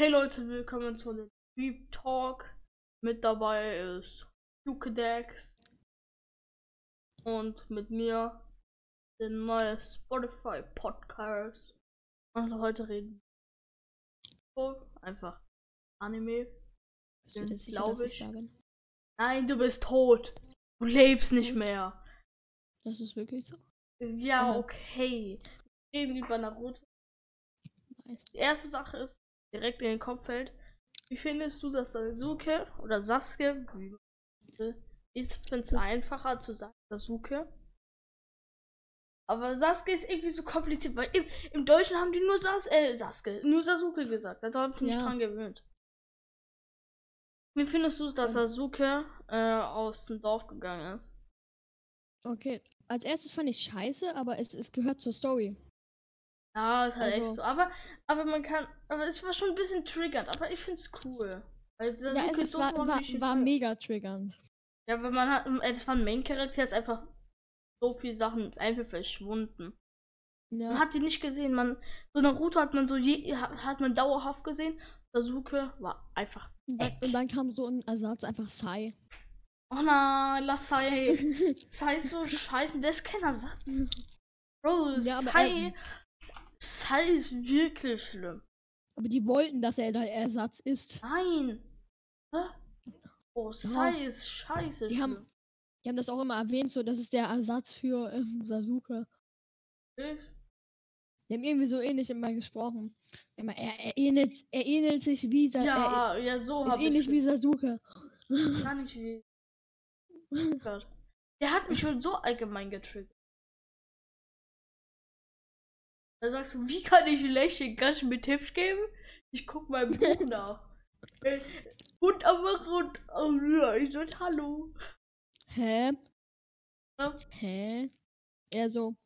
Hey Leute, willkommen zu dem Deep Talk. Mit dabei ist Luke Dex und mit mir der neue Spotify Podcast. Und heute reden wir einfach Anime. Bist du dir sicher, glaub dass ich ich. Nein, du bist tot. Du lebst nicht Tot? mehr. Das ist wirklich so. Ja, okay. Wir reden über Naruto. Die erste Sache ist, direkt in den Kopf fällt, wie findest du, dass Sasuke oder Sasuke, ich finde es einfacher zu sagen Sasuke. Aber Sasuke ist irgendwie so kompliziert, weil im, im Deutschen haben die nur Sas äh, Sasuke, nur Sasuke gesagt. Da habe ich mich Ja. dran gewöhnt. Wie findest du, dass. Sasuke äh, aus dem Dorf gegangen ist? Okay. Als erstes fand ich scheiße, aber es, es gehört zur Story. Ja, ist halt echt Also- so. Aber, aber man kann, aber es war schon ein bisschen triggernd, aber ich finde es cool. Weil Sasuke Ja, es ist ist, so war, war, war früher. mega triggernd. Ja, weil man hat, das war ein Main-Charakter, ist einfach so viele Sachen einfach verschwunden. Man Ja. hat die nicht gesehen, man, so Naruto hat man so je, ha- hat man dauerhaft gesehen. Sasuke war einfach. Und dann, und dann kam so ein Ersatz, einfach Sai. Oh nein, lass Sai. Sai ist so scheiße, der ist kein Ersatz. Bro, Ja, Sai. Sai ist wirklich schlimm. aber die wollten, dass er der Ersatz ist. Nein. Hä? Oh, Sai ist scheiße. Die schlimm. haben, die haben das auch immer erwähnt, so das ist der Ersatz für ähm, Sasuke. Ich? Die haben irgendwie so ähnlich immer gesprochen. Immer, er, er, ähnelt, er ähnelt sich wie Sa Ja, ja, so er ist ähnlich wie Sasuke. Gar nicht wie. Der hat mich schon so allgemein getriggert. Da sagst du, wie kann ich lächeln? Kannst du mir Tipps geben? Ich guck mal im Buch nach. Äh, Und aber und oh, ja, ich so, hallo. Hä? Ja. Hä? Er so,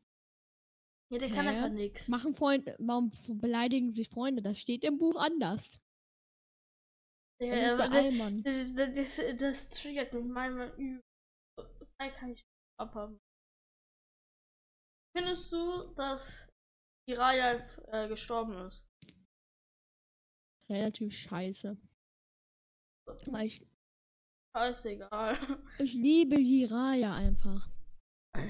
Ja, der kann Hä? einfach nichts. machen Freunde, warum beleidigen sich Freunde? Das steht im Buch anders. Das Der, ist der, Allmann. das, das, das, das triggert mich manchmal übel. Sei kann ich nicht abhaben. Findest du, dass Jiraiya äh, gestorben ist? Relativ scheiße. Weil Ich, Scheißegal. ich liebe Jiraya einfach.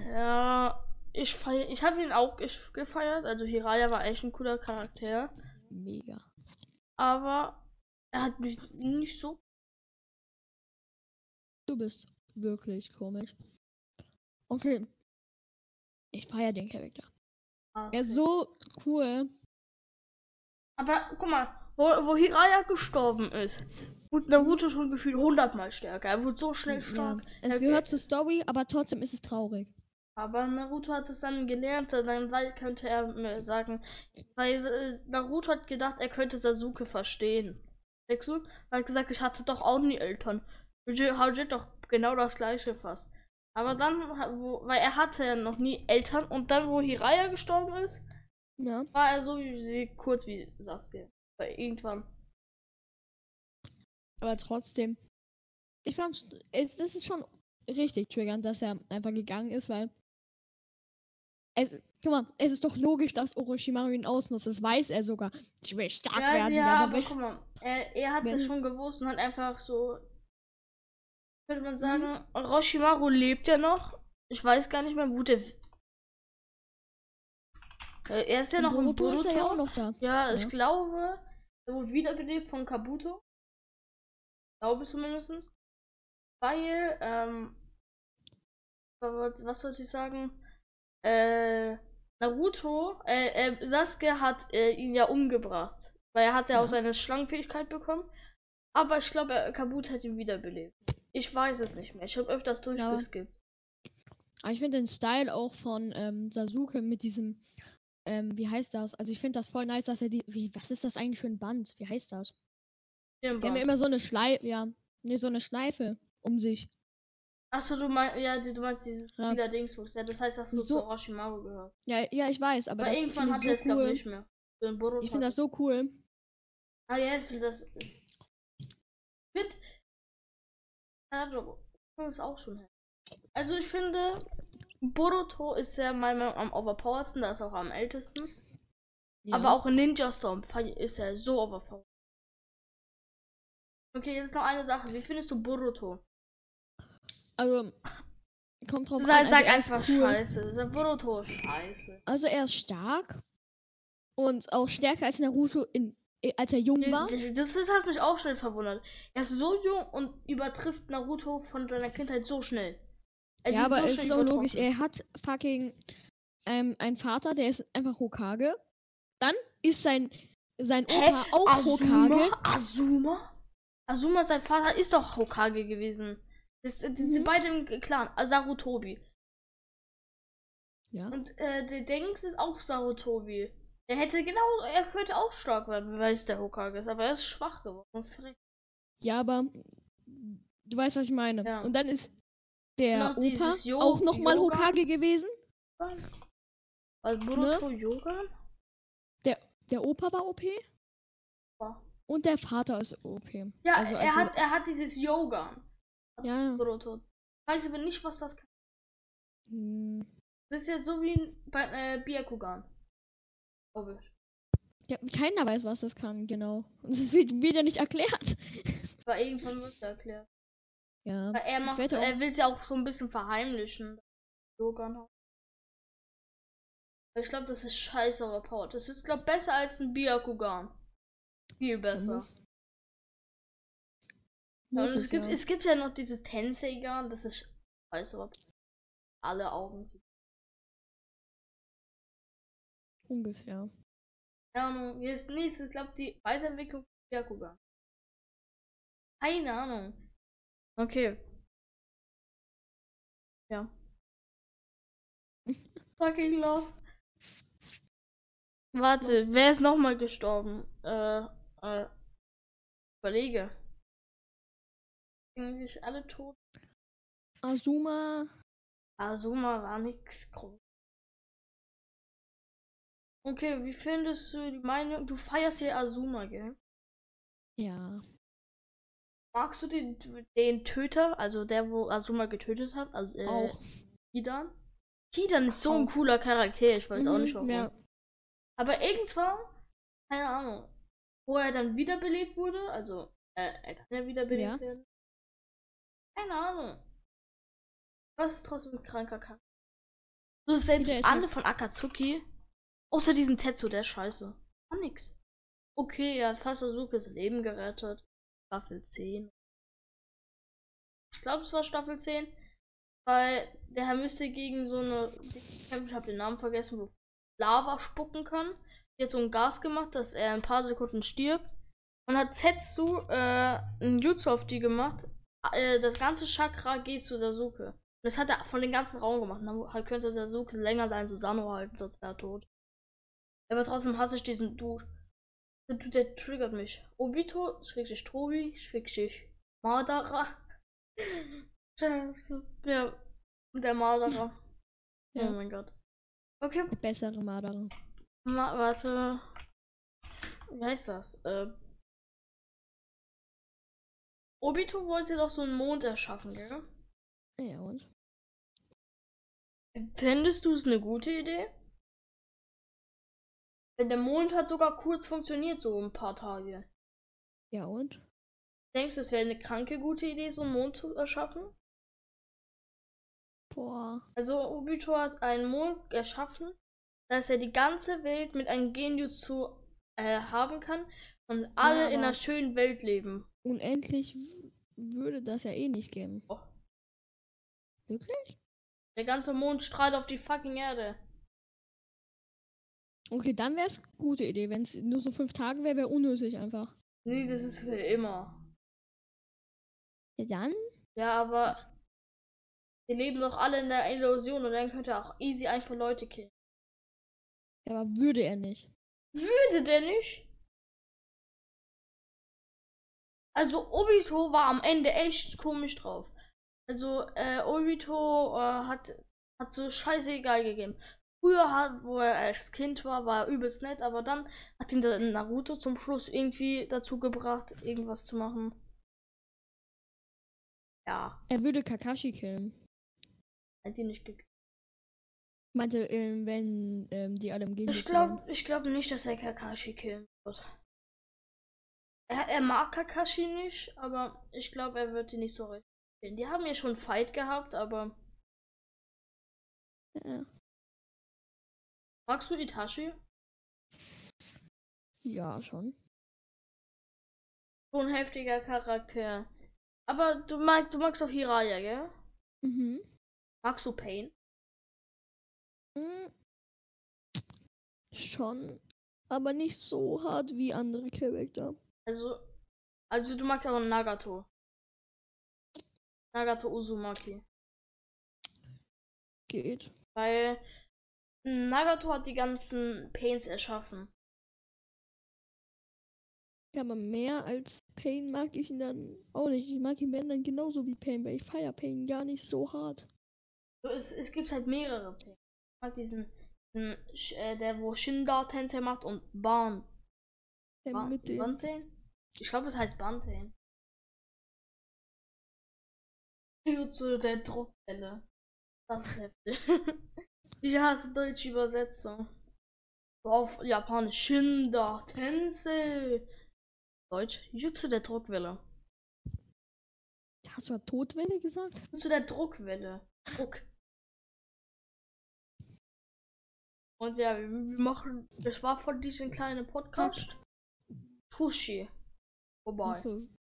Ja, ich feier, ich habe ihn auch gef- gefeiert. Also Hiraya war echt ein cooler Charakter. Mega. Aber er hat mich nicht so. Du bist wirklich komisch. Okay. Ich feiere den Charakter. Er ist so cool. Aber guck mal, wo, wo Hiraya gestorben ist, wurde Naruto schon gefühlt hundertmal stärker. Er wurde so schnell Ja. stark. Es Er- gehört zur Story, aber trotzdem ist es traurig. Aber Naruto hat es dann gelernt, dann könnte er mir sagen, weil äh, Naruto hat gedacht, er könnte Sasuke verstehen. Er hat gesagt, ich hatte doch auch nie Eltern. Hajit doch genau das gleiche fast. Aber dann, wo, weil er hatte ja noch nie Eltern und dann, wo Hiraya gestorben ist, Ja. war er so wie sie, kurz wie Sasuke. Weil irgendwann. Aber trotzdem. Ich fand, es, das ist schon richtig triggernd, dass er einfach gegangen ist, weil. Es, guck mal, es ist doch logisch, dass Orochimaru ihn ausnutzt. Das weiß er sogar. Ich will stark Ja, werden. ja, aber aber guck mal, er, er hat es ja schon gewusst und hat einfach so, könnte Mhm. man sagen, Orochimaru lebt ja noch. Ich weiß gar nicht mehr, wo der. Äh, Er ist ja noch im Boruto ist ja auch noch da. Ja, ich Ja. glaube, er wurde wiederbelebt von Kabuto. Glaube zumindest. Weil, ähm, was, sollte ich sagen? Äh, Naruto, äh, äh, Sasuke hat äh, ihn ja umgebracht. Weil er hat ja auch Ja. seine Schlangenfähigkeit bekommen. Aber ich glaube, er- Kabuto hat ihn wiederbelebt. Ich weiß es nicht mehr. Ich habe öfters durchgeskippt. Aber ich finde den Style auch von ähm, Sasuke mit diesem, ähm, wie heißt das? Also ich finde das voll nice, dass er die, wie, was ist das eigentlich für ein Band? Wie heißt das? Die haben ja immer so eine Schleife, ja, nee, so eine Schleife um sich. Achso, du meinst, ja, du meinst dieses Ja. lila Dingsbus. Ja, das heißt, dass du So- zu Orochimaru gehört. Ja, ja, ich weiß, aber Aber das irgendwann hat ich er es doch cool. nicht mehr. So Ich finde das so cool. Ah ja, ich finde das. Ja, das ist auch schon. Also ich finde, Boruto ist ja meiner Meinung nach am overpoweredsten, da ist auch am ältesten. Ja. Aber auch in Ninja Storm ist er so overpowered. Okay, jetzt noch eine Sache. Wie findest du Boruto? Also, kommt drauf sag, an. Sag also einfach cool. scheiße. Sag Boruto scheiße. Also er ist stark. Und auch stärker als Naruto, in, als er jung war. Das, das hat mich auch schnell verwundert. Er ist so jung und übertrifft Naruto von seiner Kindheit so schnell. Er ja, aber so es ist auch logisch. Er hat fucking ähm, einen Vater, der ist einfach Hokage. Dann ist sein, sein Opa Hä? auch Azuma? Hokage. Azuma? Azuma, sein Vater, ist doch Hokage gewesen. Das, die, mhm. sind beide im Clan. Sarutobi. Ja. Und äh, der Dings ist auch Sarutobi. Er hätte genau, er könnte auch stark werden, weil es der Hokage ist, aber er ist schwach geworden. Ja, aber du weißt, was ich meine. Ja. Und dann ist der Opa auch nochmal Hokage gewesen. Also Boruto ne? Yoga? Der, der Opa war OP. Ja. Und der Vater ist OP. Ja, also, er, also, hat, er hat dieses Yoga. Ja. Boruto. Ich weiß aber nicht, was das kann. Hm. Das ist ja so wie bei äh, Byakugan. Ich. Ja, keiner weiß, was das kann, genau. Und das wird, ja nicht erklärt. Aber irgendwann wird es erklärt. Ja. Weil er macht er will es ja auch so ein bisschen verheimlichen. Ich glaube, das ist scheiße overpowered. Das ist, glaube besser als ein Byakugan. Viel besser. Muss. Ja, es, es, gibt, ja. es gibt ja noch dieses Tenseigan, das ist scheiße overpowered. Alle Augen zu Ungefähr. Keine Ahnung. Jetzt nächstes, ich glaube, die Weiterentwicklung von Byakugan. Keine Ahnung. Okay. Ja. Fucking lost. Warte, wer ist nochmal gestorben? Äh, äh, überlege. Eigentlich alle tot. Azuma. Azuma war nix groß. Okay, wie findest du die Meinung? Du feierst ja Azuma, gell? Ja. Magst du den, den Töter, also der, wo Azuma getötet hat? Also, äh, auch. Hidan? Hidan ist so ein cooler Charakter, ich weiß mhm, auch nicht warum. Ja. Aber irgendwann, keine Ahnung, wo er dann wiederbelebt wurde, also, äh, er kann ja wiederbelebt ja. werden. Keine Ahnung. Was ist trotzdem ein kranker Charakter? So selbst Anne von Akatsuki Außer diesen Tetsu, der ist scheiße. War nix. Okay, er hat fast Azukes Leben gerettet. Staffel 10. Ich glaube, es war Staffel 10. Weil der Herr müsste gegen so eine. Ich habe den Namen vergessen, wo Lava spucken kann. Die hat so ein Gas gemacht, dass er ein paar Sekunden stirbt. Und hat Zetsu äh, ein Jutsu auf die gemacht. Äh, das ganze Chakra geht zu Sasuke. Und das hat er von den ganzen Raum gemacht. dann könnte Sasuke länger sein Susano halten, sonst wäre er tot. Aber trotzdem hasse ich diesen Dude. Der, der triggert mich. Obito, schrägstrich Tobi, schrägstrich Madara. Der, der Madara. Ja. Oh mein Gott. Okay. Der bessere Madara. Ma warte. Wie heißt das? Äh, Obito wollte doch so einen Mond erschaffen, gell? Ja, und? Findest du es eine gute Idee? Denn der Mond hat sogar kurz funktioniert, so ein paar Tage. Ja, und? Denkst du, es wäre eine kranke gute Idee, so einen Mond zu erschaffen? Boah. Also, Obito hat einen Mond erschaffen, dass er die ganze Welt mit einem Genjutsu äh, haben kann und alle ja, in einer schönen Welt leben. Unendlich würde das ja eh nicht geben. Oh. Wirklich? Der ganze Mond strahlt auf die fucking Erde. Okay, dann wäre es eine gute Idee. Wenn es nur so fünf Tage wäre, wäre unnötig einfach. Nee, das ist für immer. Ja, dann? Ja, aber wir leben doch alle in der Illusion und dann könnte er auch easy einfach Leute killen. Ja, aber würde er nicht. Würde der nicht? Also Obito war am Ende echt komisch drauf. Also äh, Obito äh, hat, hat so scheißegal gegeben. Früher, hat, wo er als Kind war, war er übelst nett, aber dann hat ihn der Naruto zum Schluss irgendwie dazu gebracht, irgendwas zu machen. Ja. Er würde Kakashi killen. Hat ihn nicht gekillt. Meinte, ähm, wenn ähm, die alle im Gegenteil. Ich glaube ich glaub nicht, dass er Kakashi killen wird. Er, er mag Kakashi nicht, aber ich glaube, er wird die nicht so richtig. Die haben ja schon Fight gehabt, aber. Ja. Magst du Itachi? Ja, schon. So ein heftiger Charakter. Aber du magst, du magst auch Hiraya, gell? Mhm. Magst du Pain? Mhm. Schon. Aber nicht so hart wie andere Charakter. Also, also du magst aber Nagato. Nagato Uzumaki. Geht. Weil Nagato hat die ganzen Pains erschaffen. Ja, aber mehr als Pain mag ich ihn dann auch nicht. Ich mag ihn dann genauso wie Pain, weil ich feiere Pain gar nicht so hart. Es, es gibt halt mehrere Pain. Ich mag diesen, diesen äh, der wo Shinda Tensei macht und Ban. Der ba mit dem. Bantain? Ich glaube, es heißt Bantain. Zu der Druckwelle. Das ist heftig. ich hasse deutsche Übersetzung. Auf Japanisch Shinda Tensei. Deutsch. Jutsu der Druckwelle. Hast du Todwelle gesagt? Jutsu der Druckwelle. Druck. Und ja, wir machen. Das war von diesem kleinen Podcast. Tushi. Vorbei. So,